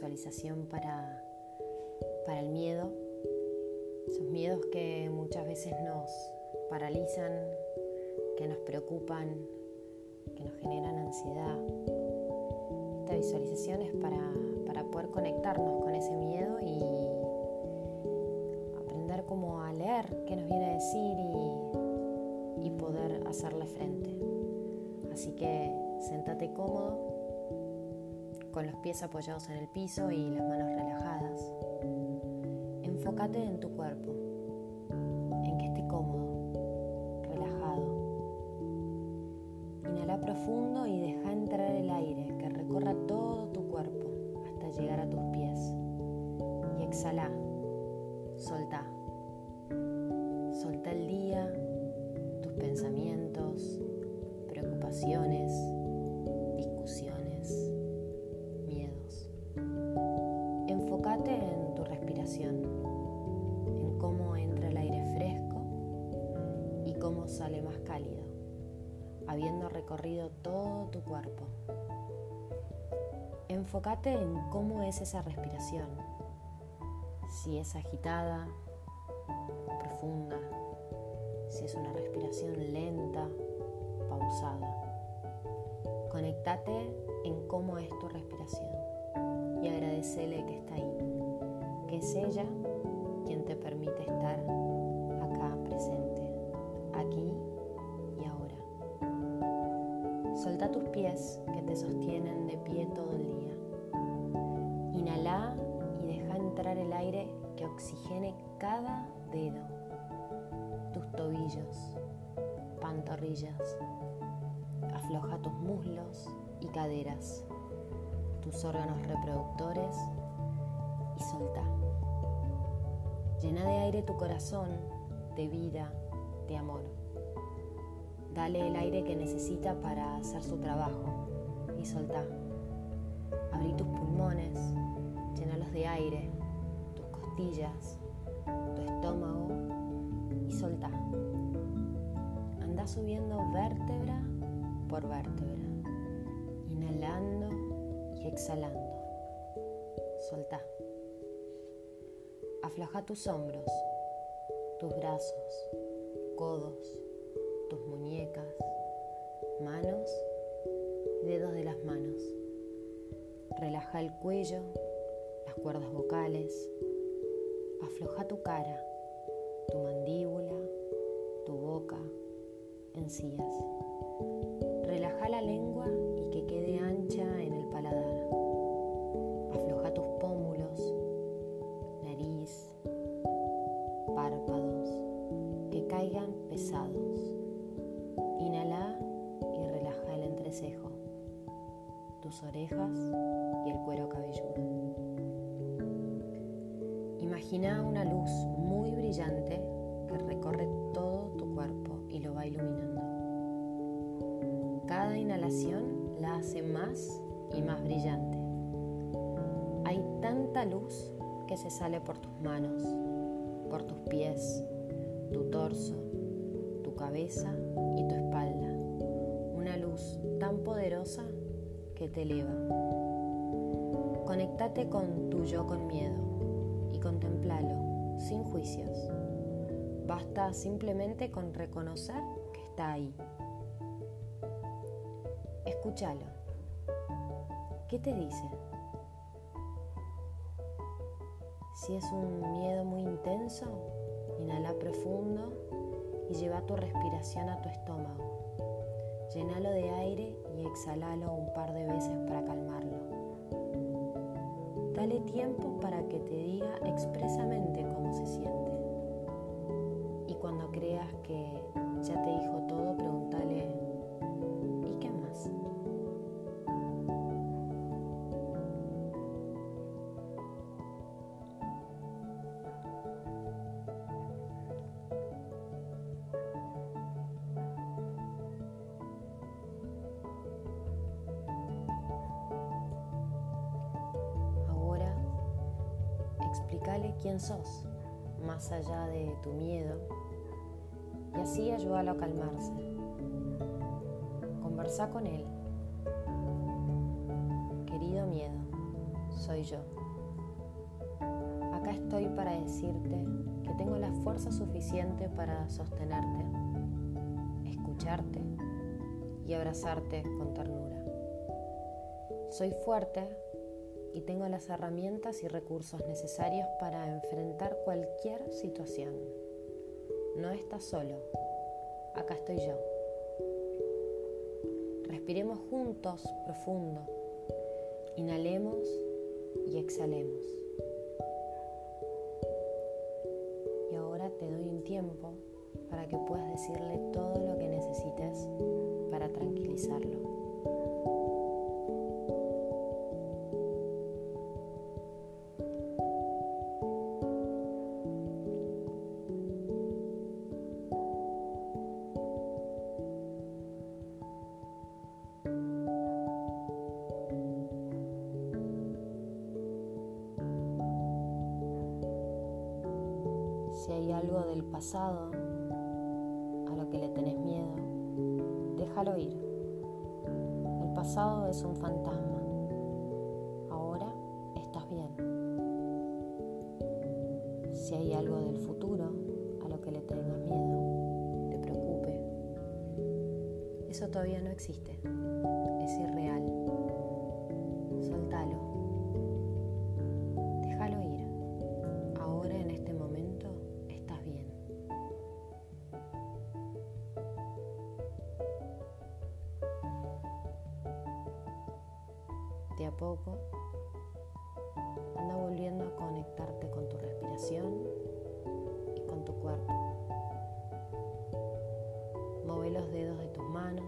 visualización para, para el miedo, esos miedos que muchas veces nos paralizan, que nos preocupan, que nos generan ansiedad. Esta visualización es para, para poder conectarnos con ese miedo y aprender como a leer qué nos viene a decir y, y poder hacerle frente. Así que sentate cómodo con los pies apoyados en el piso y las manos relajadas. Enfócate en tu cuerpo, en que esté cómodo, relajado. Inhala profundo y deja entrar el aire que recorra todo tu cuerpo hasta llegar a tus pies. Y exhala, solta. Solta el día, tus pensamientos, preocupaciones en cómo entra el aire fresco y cómo sale más cálido, habiendo recorrido todo tu cuerpo. Enfócate en cómo es esa respiración, si es agitada, profunda, si es una respiración lenta, pausada. Conectate en cómo es tu respiración y agradecele que está ahí que es ella quien te permite estar acá presente, aquí y ahora. Solta tus pies que te sostienen de pie todo el día. Inhala y deja entrar el aire que oxigene cada dedo, tus tobillos, pantorrillas. Afloja tus muslos y caderas, tus órganos reproductores y solta. Llena de aire tu corazón, de vida, de amor. Dale el aire que necesita para hacer su trabajo y solta. Abrí tus pulmones, llenalos de aire, tus costillas, tu estómago y solta. Anda subiendo vértebra por vértebra, inhalando y exhalando. Solta. Afloja tus hombros, tus brazos, codos, tus muñecas, manos, dedos de las manos. Relaja el cuello, las cuerdas vocales. Afloja tu cara, tu mandíbula, tu boca, encías. Relaja la lengua caigan pesados. Inhala y relaja el entrecejo, tus orejas y el cuero cabelludo. Imagina una luz muy brillante que recorre todo tu cuerpo y lo va iluminando. Cada inhalación la hace más y más brillante. Hay tanta luz que se sale por tus manos, por tus pies, tu torso, tu cabeza y tu espalda. Una luz tan poderosa que te eleva. Conectate con tu yo con miedo y contemplalo sin juicios. Basta simplemente con reconocer que está ahí. Escúchalo. ¿Qué te dice? Si es un miedo muy intenso, Inhala profundo y lleva tu respiración a tu estómago. Llénalo de aire y exhalalo un par de veces para calmarlo. Dale tiempo para que te diga expresamente cómo se siente. Y cuando creas que ya te dijo todo, pregúntale, Explícale quién sos, más allá de tu miedo, y así ayúdalo a calmarse. Conversa con él. Querido miedo, soy yo. Acá estoy para decirte que tengo la fuerza suficiente para sostenerte, escucharte y abrazarte con ternura. Soy fuerte y tengo las herramientas y recursos necesarios para enfrentar cualquier situación. No estás solo, acá estoy yo. Respiremos juntos profundo. Inhalemos y exhalemos. Y ahora te doy un tiempo para que puedas decirle Si hay algo del pasado a lo que le tenés miedo, déjalo ir. El pasado es un fantasma. Ahora estás bien. Si hay algo del futuro a lo que le tengas miedo, te preocupe, eso todavía no existe. De a poco, anda volviendo a conectarte con tu respiración y con tu cuerpo. Mueve los dedos de tus manos